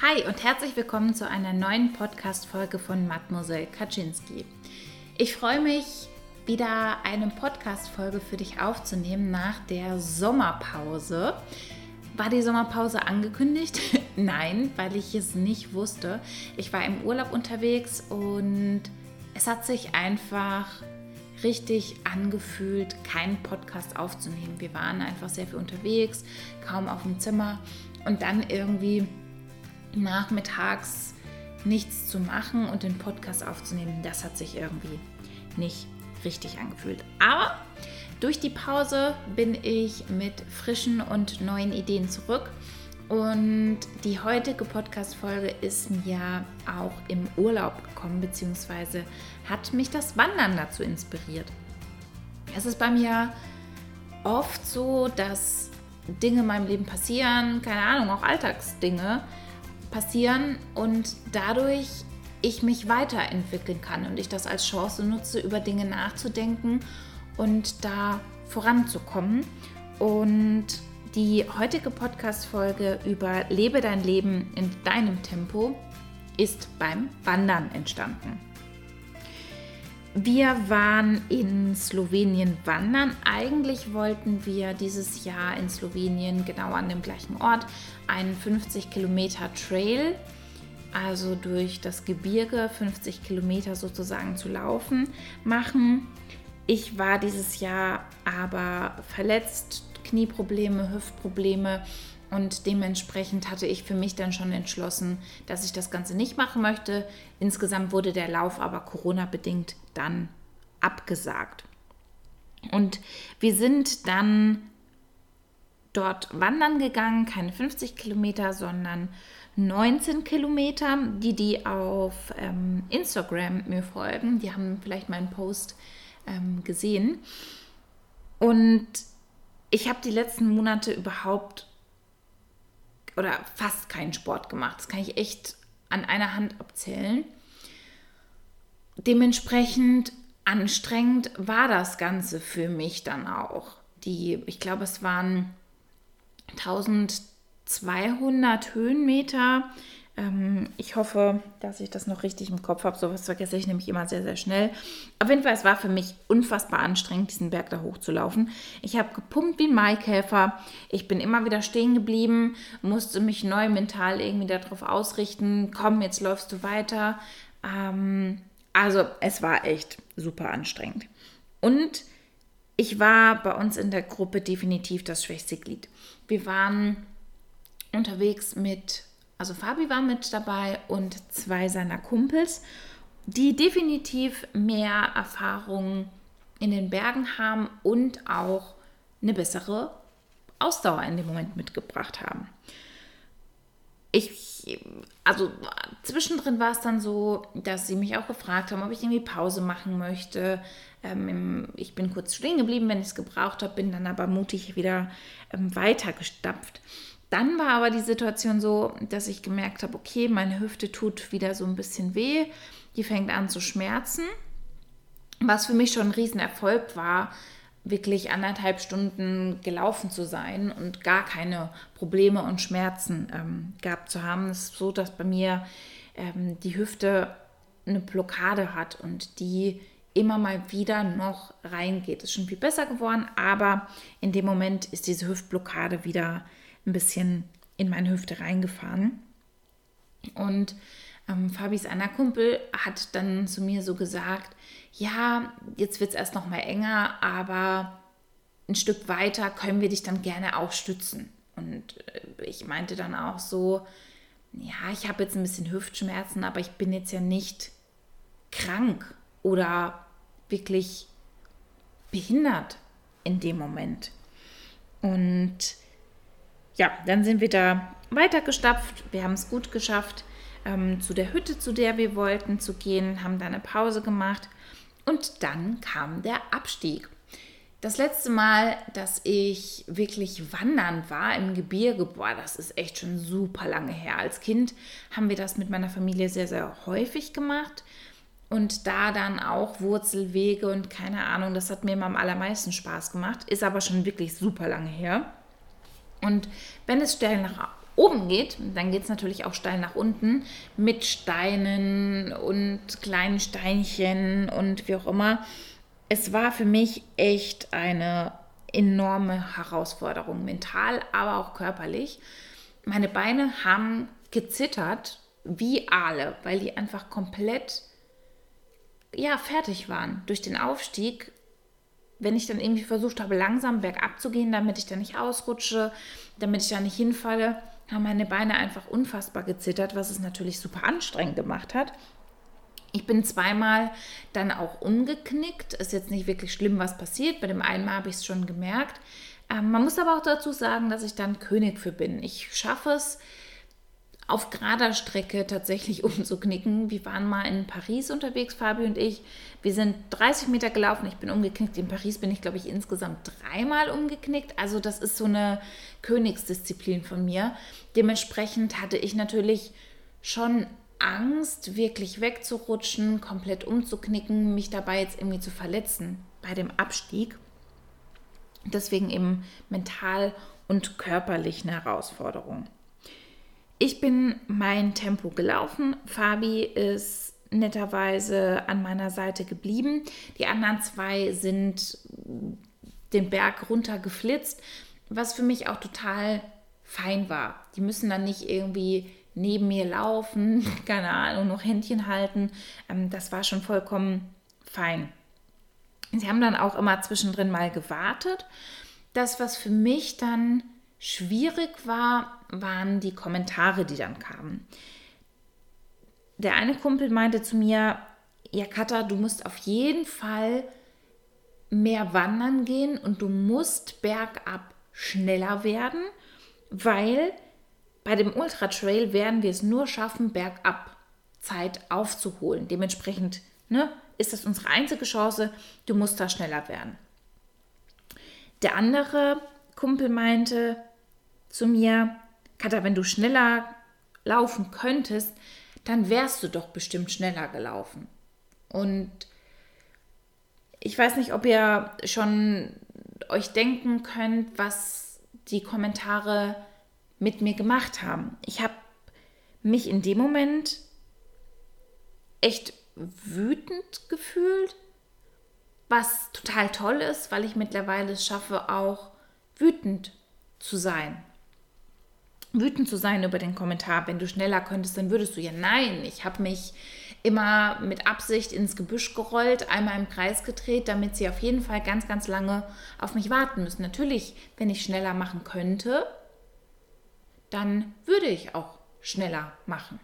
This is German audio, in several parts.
Hi und herzlich willkommen zu einer neuen Podcast-Folge von Mademoiselle Kaczynski. Ich freue mich, wieder eine Podcast-Folge für dich aufzunehmen nach der Sommerpause. War die Sommerpause angekündigt? Nein, weil ich es nicht wusste. Ich war im Urlaub unterwegs und es hat sich einfach richtig angefühlt, keinen Podcast aufzunehmen. Wir waren einfach sehr viel unterwegs, kaum auf dem Zimmer und dann irgendwie nachmittags nichts zu machen und den Podcast aufzunehmen, das hat sich irgendwie nicht richtig angefühlt. Aber durch die Pause bin ich mit frischen und neuen Ideen zurück. Und die heutige Podcast-Folge ist mir auch im Urlaub gekommen, beziehungsweise hat mich das Wandern dazu inspiriert. Es ist bei mir oft so, dass Dinge in meinem Leben passieren, keine Ahnung, auch Alltagsdinge, passieren und dadurch ich mich weiterentwickeln kann und ich das als Chance nutze, über Dinge nachzudenken und da voranzukommen. Und die heutige Podcast-Folge über Lebe dein Leben in deinem Tempo ist beim Wandern entstanden. Wir waren in Slowenien wandern. Eigentlich wollten wir dieses Jahr in Slowenien genau an dem gleichen Ort einen 50 Kilometer Trail, also durch das Gebirge 50 Kilometer sozusagen zu laufen, machen. Ich war dieses Jahr aber verletzt, Knieprobleme, Hüftprobleme und dementsprechend hatte ich für mich dann schon entschlossen, dass ich das Ganze nicht machen möchte. Insgesamt wurde der Lauf aber Corona-bedingt dann abgesagt. Und wir sind dann dort wandern gegangen, keine 50 Kilometer, sondern 19 Kilometer. Die, die auf ähm, Instagram mir folgen, die haben vielleicht meinen Post ähm, gesehen. Und ich habe die letzten Monate überhaupt oder fast keinen Sport gemacht. Das kann ich echt an einer Hand abzählen. Dementsprechend anstrengend war das Ganze für mich dann auch. Die, ich glaube, es waren 1200 Höhenmeter ähm, ich hoffe, dass ich das noch richtig im Kopf habe. Sowas vergesse ich nämlich immer sehr, sehr schnell. Auf jeden Fall, es war für mich unfassbar anstrengend, diesen Berg da hochzulaufen. Ich habe gepumpt wie ein Maikäfer. Ich bin immer wieder stehen geblieben, musste mich neu mental irgendwie darauf ausrichten. Komm, jetzt läufst du weiter. Ähm, also, es war echt super anstrengend. Und ich war bei uns in der Gruppe definitiv das schwächste Glied. Wir waren unterwegs mit also Fabi war mit dabei und zwei seiner Kumpels, die definitiv mehr Erfahrung in den Bergen haben und auch eine bessere Ausdauer in dem Moment mitgebracht haben. Ich, also zwischendrin war es dann so, dass sie mich auch gefragt haben, ob ich irgendwie Pause machen möchte. Ähm, ich bin kurz stehen geblieben, wenn ich es gebraucht habe, bin dann aber mutig wieder ähm, weitergestapft. Dann war aber die Situation so, dass ich gemerkt habe, okay, meine Hüfte tut wieder so ein bisschen weh, die fängt an zu schmerzen. Was für mich schon ein Riesenerfolg war, wirklich anderthalb Stunden gelaufen zu sein und gar keine Probleme und Schmerzen ähm, gehabt zu haben. Es ist so, dass bei mir ähm, die Hüfte eine Blockade hat und die immer mal wieder noch reingeht. Ist schon viel besser geworden, aber in dem Moment ist diese Hüftblockade wieder ein bisschen in meine Hüfte reingefahren. Und ähm, Fabis einer Kumpel hat dann zu mir so gesagt, ja, jetzt wird es erst noch mal enger, aber ein Stück weiter können wir dich dann gerne auch stützen. Und äh, ich meinte dann auch so, ja, ich habe jetzt ein bisschen Hüftschmerzen, aber ich bin jetzt ja nicht krank oder wirklich behindert in dem Moment. Und ja, dann sind wir da weitergestapft. Wir haben es gut geschafft, ähm, zu der Hütte, zu der wir wollten, zu gehen, haben da eine Pause gemacht und dann kam der Abstieg. Das letzte Mal, dass ich wirklich wandern war im Gebirge, boah, das ist echt schon super lange her. Als Kind haben wir das mit meiner Familie sehr, sehr häufig gemacht. Und da dann auch Wurzelwege und keine Ahnung, das hat mir immer am allermeisten Spaß gemacht. Ist aber schon wirklich super lange her. Und wenn es Stellen nach oben geht, dann geht es natürlich auch steil nach unten mit Steinen und kleinen Steinchen und wie auch immer. Es war für mich echt eine enorme Herausforderung, mental, aber auch körperlich. Meine Beine haben gezittert wie Aale, weil die einfach komplett ja, fertig waren durch den Aufstieg. Wenn ich dann irgendwie versucht habe, langsam bergab zu gehen, damit ich da nicht ausrutsche, damit ich da nicht hinfalle, haben meine Beine einfach unfassbar gezittert, was es natürlich super anstrengend gemacht hat. Ich bin zweimal dann auch umgeknickt. Ist jetzt nicht wirklich schlimm, was passiert. Bei dem einen Mal habe ich es schon gemerkt. Ähm, man muss aber auch dazu sagen, dass ich dann König für bin. Ich schaffe es, auf gerader Strecke tatsächlich umzuknicken. Wir waren mal in Paris unterwegs, Fabi und ich. Wir sind 30 Meter gelaufen, ich bin umgeknickt. In Paris bin ich, glaube ich, insgesamt dreimal umgeknickt. Also das ist so eine Königsdisziplin von mir. Dementsprechend hatte ich natürlich schon Angst, wirklich wegzurutschen, komplett umzuknicken, mich dabei jetzt irgendwie zu verletzen bei dem Abstieg. Deswegen eben mental und körperlich eine Herausforderung. Ich bin mein Tempo gelaufen. Fabi ist netterweise an meiner Seite geblieben. Die anderen zwei sind den Berg runter geflitzt, was für mich auch total fein war. Die müssen dann nicht irgendwie neben mir laufen, keine Ahnung, noch Händchen halten. Ähm, das war schon vollkommen fein. Sie haben dann auch immer zwischendrin mal gewartet. Das, was für mich dann schwierig war, waren die Kommentare, die dann kamen. Der eine Kumpel meinte zu mir, ja Katha, du musst auf jeden Fall mehr wandern gehen und du musst bergab schneller werden, weil bei dem Ultra Trail werden wir es nur schaffen, bergab Zeit aufzuholen. Dementsprechend ne, ist das unsere einzige Chance, du musst da schneller werden. Der andere Kumpel meinte, zu mir, Katha, wenn du schneller laufen könntest, dann wärst du doch bestimmt schneller gelaufen. Und ich weiß nicht, ob ihr schon euch denken könnt, was die Kommentare mit mir gemacht haben. Ich habe mich in dem Moment echt wütend gefühlt, was total toll ist, weil ich mittlerweile es schaffe, auch wütend zu sein wütend zu sein über den Kommentar, wenn du schneller könntest, dann würdest du ja nein, ich habe mich immer mit Absicht ins Gebüsch gerollt, einmal im Kreis gedreht, damit sie auf jeden Fall ganz, ganz lange auf mich warten müssen. Natürlich, wenn ich schneller machen könnte, dann würde ich auch schneller machen.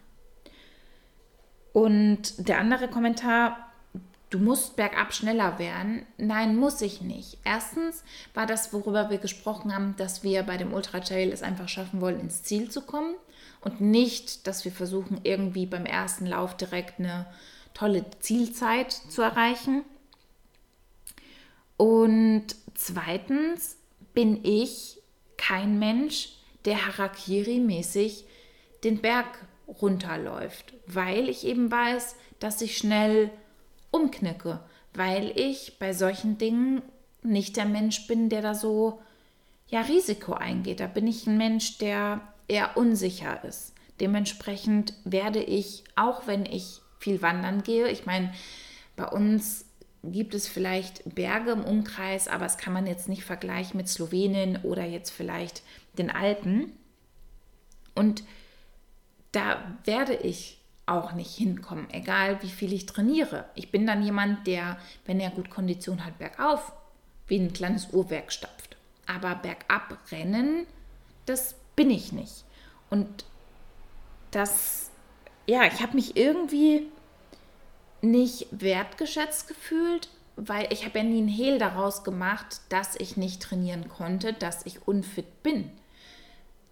Und der andere Kommentar, du musst bergab schneller werden. Nein, muss ich nicht. Erstens war das, worüber wir gesprochen haben, dass wir bei dem Ultra Trail es einfach schaffen wollen, ins Ziel zu kommen und nicht, dass wir versuchen, irgendwie beim ersten Lauf direkt eine tolle Zielzeit zu erreichen. Und zweitens bin ich kein Mensch, der Harakiri-mäßig den Berg runterläuft, weil ich eben weiß, dass ich schnell umknicke, weil ich bei solchen Dingen nicht der Mensch bin, der da so ja Risiko eingeht. Da bin ich ein Mensch, der eher unsicher ist. Dementsprechend werde ich, auch wenn ich viel wandern gehe, ich meine, bei uns gibt es vielleicht Berge im Umkreis, aber das kann man jetzt nicht vergleichen mit Slowenien oder jetzt vielleicht den Alpen. Und da werde ich auch nicht hinkommen, egal wie viel ich trainiere. Ich bin dann jemand, der, wenn er gut Kondition hat, bergauf wie ein kleines Uhrwerk stapft. Aber bergab rennen, das bin ich nicht. Und das, ja, ich habe mich irgendwie nicht wertgeschätzt gefühlt, weil ich habe ja nie einen Hehl daraus gemacht, dass ich nicht trainieren konnte, dass ich unfit bin.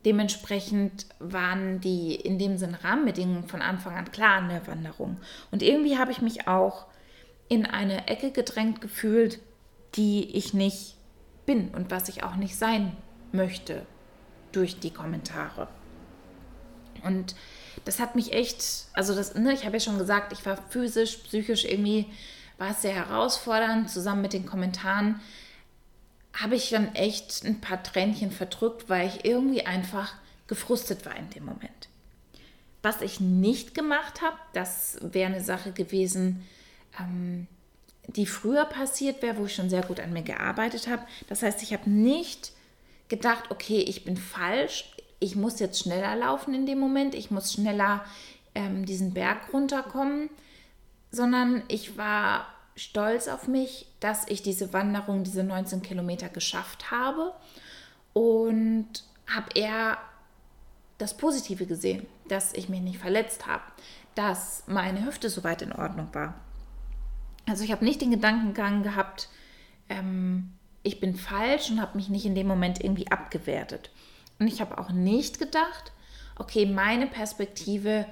Dementsprechend waren die in dem Sinn Rahmenbedingungen von Anfang an klar an der Wanderung. Und irgendwie habe ich mich auch in eine Ecke gedrängt gefühlt, die ich nicht bin und was ich auch nicht sein möchte durch die Kommentare. Und das hat mich echt, also das, ne, ich habe ja schon gesagt, ich war physisch, psychisch irgendwie, war es sehr herausfordernd, zusammen mit den Kommentaren habe ich dann echt ein paar Tränchen verdrückt, weil ich irgendwie einfach gefrustet war in dem Moment. Was ich nicht gemacht habe, das wäre eine Sache gewesen, ähm, die früher passiert wäre, wo ich schon sehr gut an mir gearbeitet habe. Das heißt, ich habe nicht gedacht, okay, ich bin falsch, ich muss jetzt schneller laufen in dem Moment, ich muss schneller ähm, diesen Berg runterkommen, sondern ich war stolz auf mich, dass ich diese Wanderung, diese 19 Kilometer geschafft habe und habe eher das Positive gesehen, dass ich mich nicht verletzt habe, dass meine Hüfte soweit in Ordnung war. Also ich habe nicht den Gedankengang gehabt, ähm, ich bin falsch und habe mich nicht in dem Moment irgendwie abgewertet. Und ich habe auch nicht gedacht, okay, meine Perspektive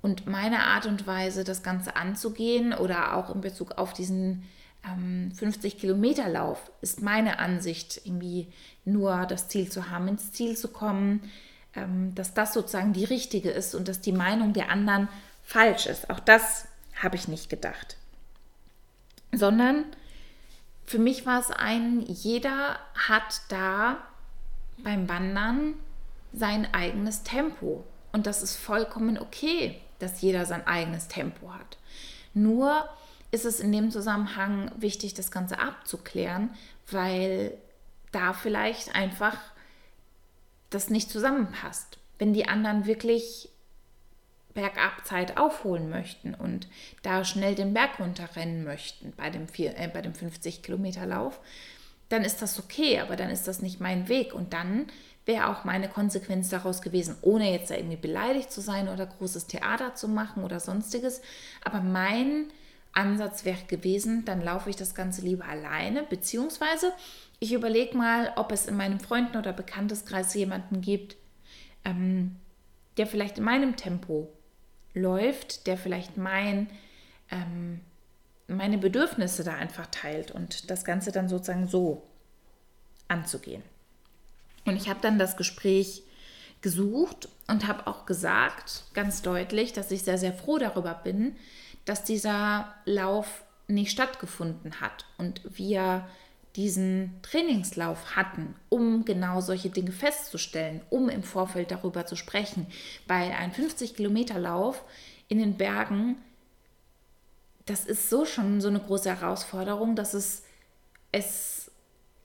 und meine Art und Weise, das Ganze anzugehen oder auch in Bezug auf diesen ähm, 50 Kilometer Lauf, ist meine Ansicht, irgendwie nur das Ziel zu haben, ins Ziel zu kommen, ähm, dass das sozusagen die richtige ist und dass die Meinung der anderen falsch ist. Auch das habe ich nicht gedacht. Sondern für mich war es ein, jeder hat da beim Wandern sein eigenes Tempo. Und das ist vollkommen okay, dass jeder sein eigenes Tempo hat. Nur ist es in dem Zusammenhang wichtig, das Ganze abzuklären, weil da vielleicht einfach das nicht zusammenpasst. Wenn die anderen wirklich bergab Zeit aufholen möchten und da schnell den Berg runterrennen möchten bei dem, vier, äh, bei dem 50 Kilometer Lauf, dann ist das okay, aber dann ist das nicht mein Weg. Und dann wäre auch meine Konsequenz daraus gewesen, ohne jetzt da irgendwie beleidigt zu sein oder großes Theater zu machen oder sonstiges. Aber mein Ansatz wäre gewesen, dann laufe ich das Ganze lieber alleine, beziehungsweise ich überlege mal, ob es in meinem Freunden- oder Bekannteskreis jemanden gibt, ähm, der vielleicht in meinem Tempo läuft, der vielleicht mein, ähm, meine Bedürfnisse da einfach teilt und das Ganze dann sozusagen so anzugehen. Und ich habe dann das Gespräch gesucht und habe auch gesagt, ganz deutlich, dass ich sehr, sehr froh darüber bin, dass dieser Lauf nicht stattgefunden hat und wir diesen Trainingslauf hatten, um genau solche Dinge festzustellen, um im Vorfeld darüber zu sprechen. Weil ein 50 Kilometer Lauf in den Bergen, das ist so schon so eine große Herausforderung, dass es es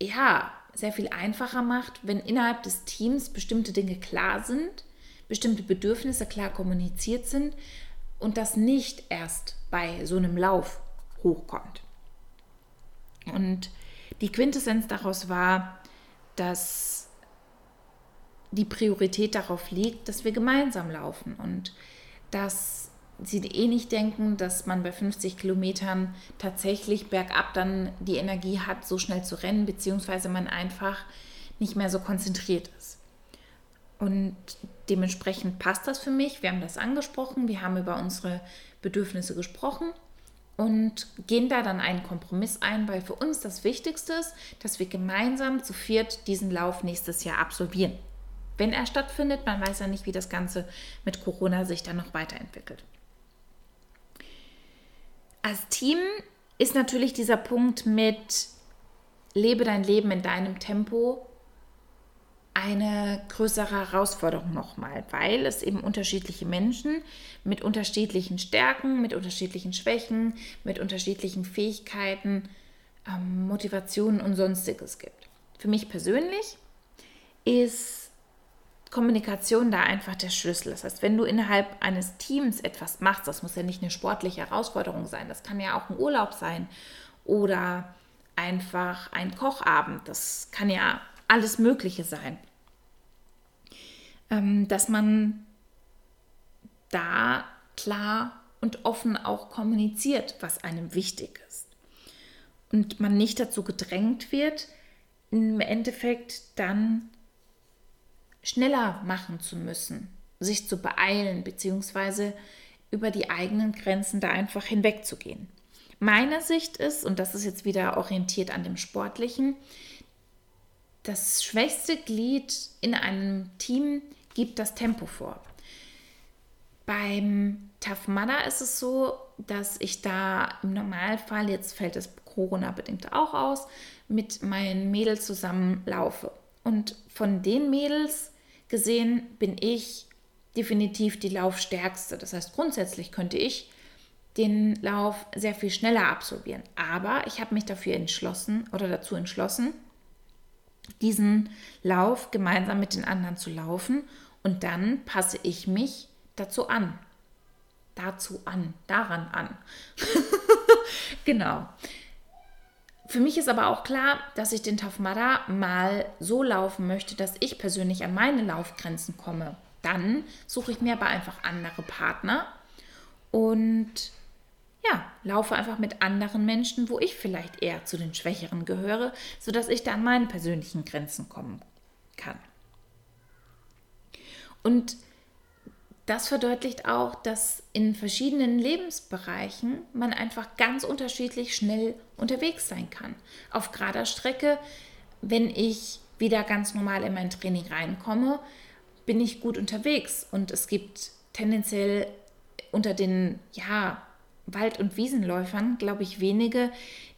ja sehr viel einfacher macht, wenn innerhalb des Teams bestimmte Dinge klar sind, bestimmte Bedürfnisse klar kommuniziert sind und das nicht erst bei so einem Lauf hochkommt. Und die Quintessenz daraus war, dass die Priorität darauf liegt, dass wir gemeinsam laufen und dass sie eh nicht denken, dass man bei 50 Kilometern tatsächlich bergab dann die Energie hat, so schnell zu rennen, beziehungsweise man einfach nicht mehr so konzentriert ist. Und dementsprechend passt das für mich. Wir haben das angesprochen, wir haben über unsere Bedürfnisse gesprochen und gehen da dann einen Kompromiss ein, weil für uns das Wichtigste ist, dass wir gemeinsam zu viert diesen Lauf nächstes Jahr absolvieren. Wenn er stattfindet, man weiß ja nicht, wie das Ganze mit Corona sich dann noch weiterentwickelt. Als Team ist natürlich dieser Punkt mit lebe dein Leben in deinem Tempo eine größere Herausforderung nochmal, weil es eben unterschiedliche Menschen mit unterschiedlichen Stärken, mit unterschiedlichen Schwächen, mit unterschiedlichen Fähigkeiten, ähm, Motivationen und sonstiges gibt. Für mich persönlich ist Kommunikation da einfach der Schlüssel. Das heißt, wenn du innerhalb eines Teams etwas machst, das muss ja nicht eine sportliche Herausforderung sein, das kann ja auch ein Urlaub sein oder einfach ein Kochabend, das kann ja alles Mögliche sein. Ähm, dass man da klar und offen auch kommuniziert, was einem wichtig ist. Und man nicht dazu gedrängt wird, im Endeffekt dann schneller machen zu müssen, sich zu beeilen, beziehungsweise über die eigenen Grenzen da einfach hinwegzugehen. Meine Sicht ist, und das ist jetzt wieder orientiert an dem Sportlichen, das schwächste Glied in einem Team gibt das Tempo vor. Beim Tough Mudder ist es so, dass ich da im Normalfall, jetzt fällt es Corona-bedingt auch aus, mit meinen Mädels zusammen laufe. Und von den Mädels gesehen bin ich definitiv die Laufstärkste. Das heißt, grundsätzlich könnte ich den Lauf sehr viel schneller absolvieren. Aber ich habe mich dafür entschlossen oder dazu entschlossen, diesen Lauf gemeinsam mit den anderen zu laufen und dann passe ich mich dazu an. Dazu an, daran an. genau. Für mich ist aber auch klar, dass ich den Tafmada mal so laufen möchte, dass ich persönlich an meine Laufgrenzen komme. Dann suche ich mir aber einfach andere Partner und ja, laufe einfach mit anderen Menschen, wo ich vielleicht eher zu den Schwächeren gehöre, sodass ich da an meine persönlichen Grenzen kommen kann. Und das verdeutlicht auch, dass in verschiedenen Lebensbereichen man einfach ganz unterschiedlich schnell unterwegs sein kann. Auf gerader Strecke, wenn ich wieder ganz normal in mein Training reinkomme, bin ich gut unterwegs und es gibt tendenziell unter den ja, Wald- und Wiesenläufern, glaube ich, wenige,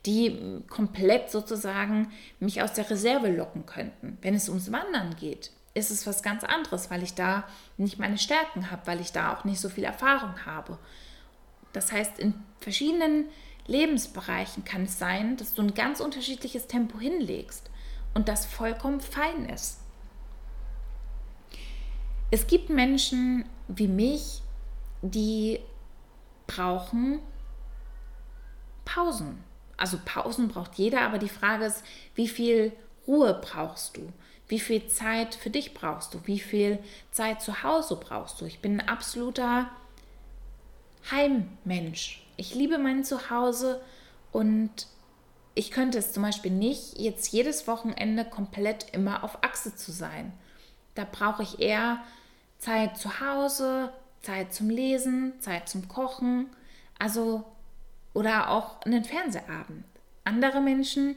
die komplett sozusagen mich aus der Reserve locken könnten. Wenn es ums Wandern geht, ist es was ganz anderes, weil ich da nicht meine Stärken habe, weil ich da auch nicht so viel Erfahrung habe. Das heißt, in verschiedenen Lebensbereichen kann es sein, dass du ein ganz unterschiedliches Tempo hinlegst und das vollkommen fein ist. Es gibt Menschen wie mich, die brauchen Pausen. Also Pausen braucht jeder, aber die Frage ist, wie viel Ruhe brauchst du? Wie viel Zeit für dich brauchst du? Wie viel Zeit zu Hause brauchst du? Ich bin ein absoluter Heimmensch. Ich liebe mein Zuhause und ich könnte es zum Beispiel nicht, jetzt jedes Wochenende komplett immer auf Achse zu sein. Da brauche ich eher Zeit zu Hause, Zeit zum Lesen, Zeit zum Kochen, also oder auch einen Fernsehabend. Andere Menschen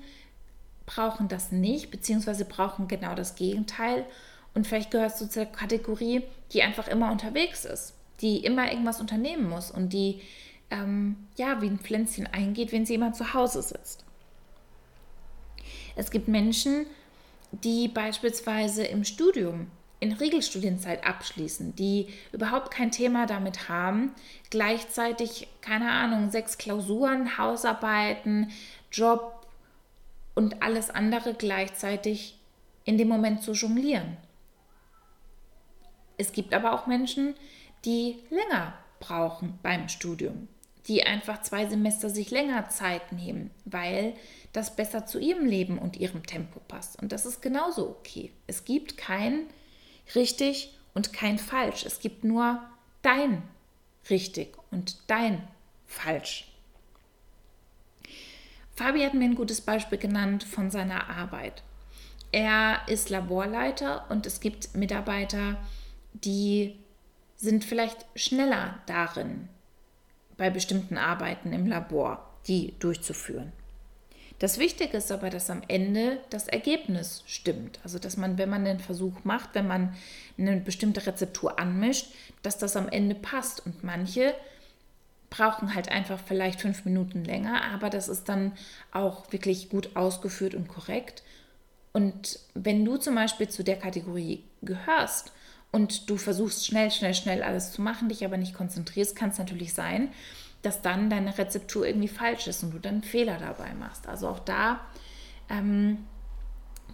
brauchen das nicht, beziehungsweise brauchen genau das Gegenteil. Und vielleicht gehörst du zur Kategorie, die einfach immer unterwegs ist, die immer irgendwas unternehmen muss und die ähm, ja wie ein Pflänzchen eingeht, wenn sie immer zu Hause sitzt. Es gibt Menschen, die beispielsweise im Studium in Regelstudienzeit abschließen, die überhaupt kein Thema damit haben, gleichzeitig, keine Ahnung, sechs Klausuren, Hausarbeiten, Job und alles andere gleichzeitig in dem Moment zu jonglieren. Es gibt aber auch Menschen, die länger brauchen beim Studium, die einfach zwei Semester sich länger Zeit nehmen, weil das besser zu ihrem Leben und ihrem Tempo passt. Und das ist genauso okay. Es gibt kein richtig und kein falsch. Es gibt nur dein richtig und dein falsch. Fabi hat mir ein gutes Beispiel genannt von seiner Arbeit. Er ist Laborleiter und es gibt Mitarbeiter, die sind vielleicht schneller darin, bei bestimmten Arbeiten im Labor die durchzuführen. Das Wichtige ist aber, dass am Ende das Ergebnis stimmt. Also, dass man, wenn man den Versuch macht, wenn man eine bestimmte Rezeptur anmischt, dass das am Ende passt. Und manche brauchen halt einfach vielleicht fünf Minuten länger, aber das ist dann auch wirklich gut ausgeführt und korrekt. Und wenn du zum Beispiel zu der Kategorie gehörst und du versuchst schnell, schnell, schnell alles zu machen, dich aber nicht konzentrierst, kann es natürlich sein, dass dann deine Rezeptur irgendwie falsch ist und du dann Fehler dabei machst. Also auch da ähm,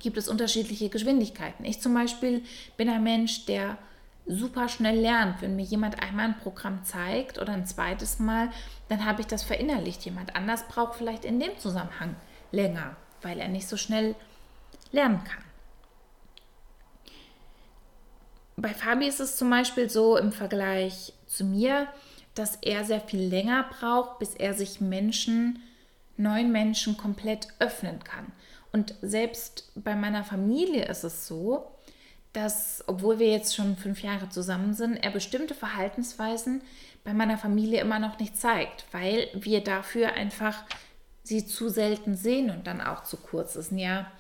gibt es unterschiedliche Geschwindigkeiten. Ich zum Beispiel bin ein Mensch, der super schnell lernt. Wenn mir jemand einmal ein Programm zeigt oder ein zweites Mal, dann habe ich das verinnerlicht. Jemand anders braucht vielleicht in dem Zusammenhang länger, weil er nicht so schnell lernen kann. Bei Fabi ist es zum Beispiel so im Vergleich zu mir, dass er sehr viel länger braucht, bis er sich Menschen, neuen Menschen komplett öffnen kann. Und selbst bei meiner Familie ist es so, dass, obwohl wir jetzt schon fünf Jahre zusammen sind, er bestimmte Verhaltensweisen bei meiner Familie immer noch nicht zeigt, weil wir dafür einfach sie zu selten sehen und dann auch zu kurz. Es sind ja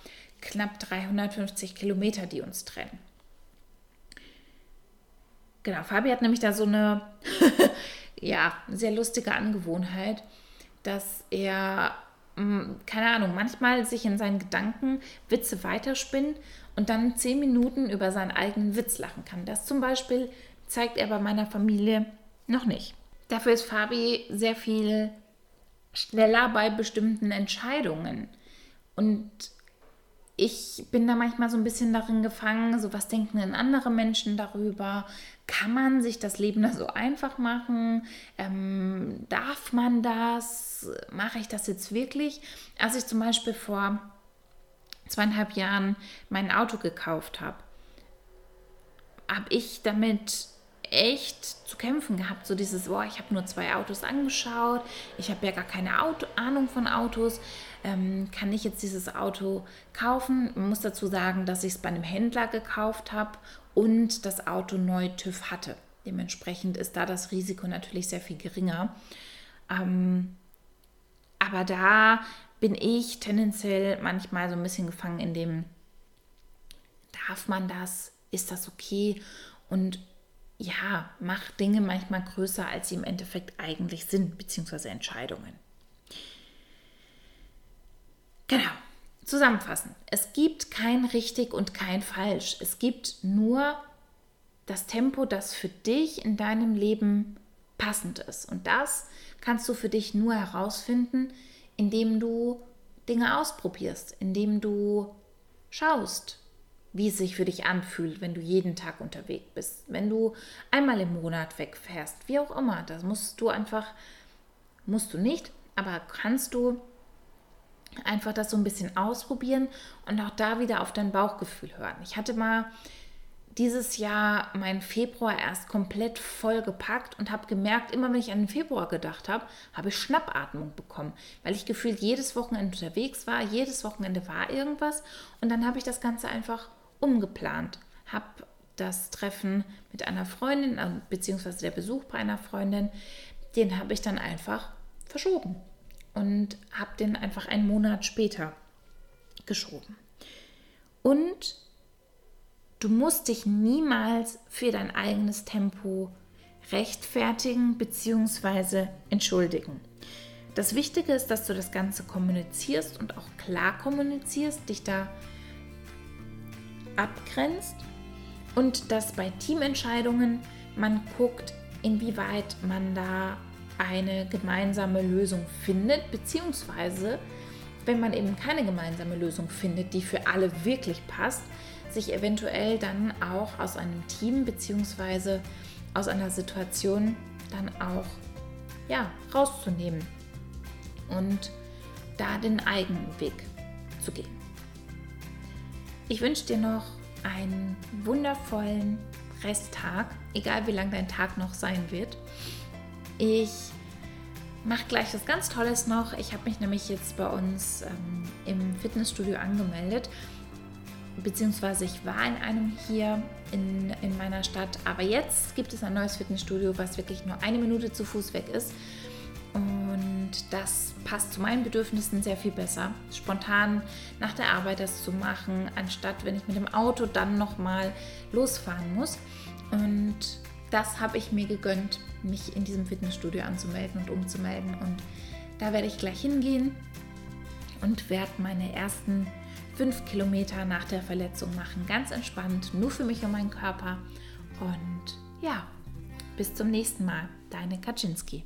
knapp 350 Kilometer, die uns trennen. Genau, Fabi hat nämlich da so eine ja, sehr lustige Angewohnheit, dass er, mm, keine Ahnung, manchmal sich in seinen Gedanken Witze weiterspinnt und dann zehn Minuten über seinen eigenen Witz lachen kann. Das zum Beispiel zeigt er bei meiner Familie noch nicht. Dafür ist Fabi sehr viel schneller bei bestimmten Entscheidungen. Und ich bin da manchmal so ein bisschen darin gefangen, so was denken denn andere Menschen darüber? Kann man sich das Leben da so einfach machen? Ähm, darf man das? Mache ich das jetzt wirklich? Als ich zum Beispiel vor zweieinhalb Jahren mein Auto gekauft habe, habe ich damit echt zu kämpfen gehabt. So dieses, boah, ich habe nur zwei Autos angeschaut, ich habe ja gar keine Auto Ahnung von Autos. Ähm, kann ich jetzt dieses Auto kaufen? Man muss dazu sagen, dass ich es bei einem Händler gekauft habe und das Auto neu TÜV hatte. Dementsprechend ist da das Risiko natürlich sehr viel geringer. Ähm, aber da bin ich tendenziell manchmal so ein bisschen gefangen in dem, darf man das? Ist das okay? Und ja, macht Dinge manchmal größer, als sie im Endeffekt eigentlich sind, beziehungsweise Entscheidungen. Genau. Zusammenfassen. Es gibt kein richtig und kein falsch. Es gibt nur das Tempo, das für dich in deinem Leben passend ist. Und das kannst du für dich nur herausfinden, indem du Dinge ausprobierst, indem du schaust, wie es sich für dich anfühlt, wenn du jeden Tag unterwegs bist, wenn du einmal im Monat wegfährst, wie auch immer. Das musst du einfach, musst du nicht, aber kannst du einfach das so ein bisschen ausprobieren und auch da wieder auf dein Bauchgefühl hören. Ich hatte mal dieses Jahr meinen Februar erst komplett voll gepackt und habe gemerkt, immer wenn ich an den Februar gedacht habe, habe ich Schnappatmung bekommen, weil ich gefühlt jedes Wochenende unterwegs war, jedes Wochenende war irgendwas und dann habe ich das Ganze einfach umgeplant, habe das Treffen mit einer Freundin, äh, beziehungsweise der Besuch bei einer Freundin, den habe ich dann einfach verschoben und habe den einfach einen Monat später geschoben. Und du musst dich niemals für dein eigenes Tempo rechtfertigen bzw. entschuldigen. Das Wichtige ist, dass du das Ganze kommunizierst und auch klar kommunizierst, dich da abgrenzt und dass bei Teamentscheidungen man guckt, inwieweit man da eine gemeinsame Lösung findet, beziehungsweise wenn man eben keine gemeinsame Lösung findet, die für alle wirklich passt, sich eventuell dann auch aus einem Team beziehungsweise aus einer Situation dann auch ja, rauszunehmen und da den eigenen Weg zu gehen. Ich wünsche dir noch einen wundervollen Resttag, egal wie lang dein Tag noch sein wird. Ich mache gleich was ganz Tolles noch. Ich habe mich nämlich jetzt bei uns ähm, im Fitnessstudio angemeldet, beziehungsweise ich war in einem hier in, in meiner Stadt. Aber jetzt gibt es ein neues Fitnessstudio, was wirklich nur eine Minute zu Fuß weg ist. Und das passt zu meinen Bedürfnissen sehr viel besser, spontan nach der Arbeit das zu machen, anstatt wenn ich mit dem Auto dann nochmal losfahren muss. Und das habe ich mir gegönnt, mich in diesem Fitnessstudio anzumelden und umzumelden. Und da werde ich gleich hingehen und werde meine ersten fünf Kilometer nach der Verletzung machen. Ganz entspannt, nur für mich und meinen Körper. Und ja, bis zum nächsten Mal. Deine Kaczynski.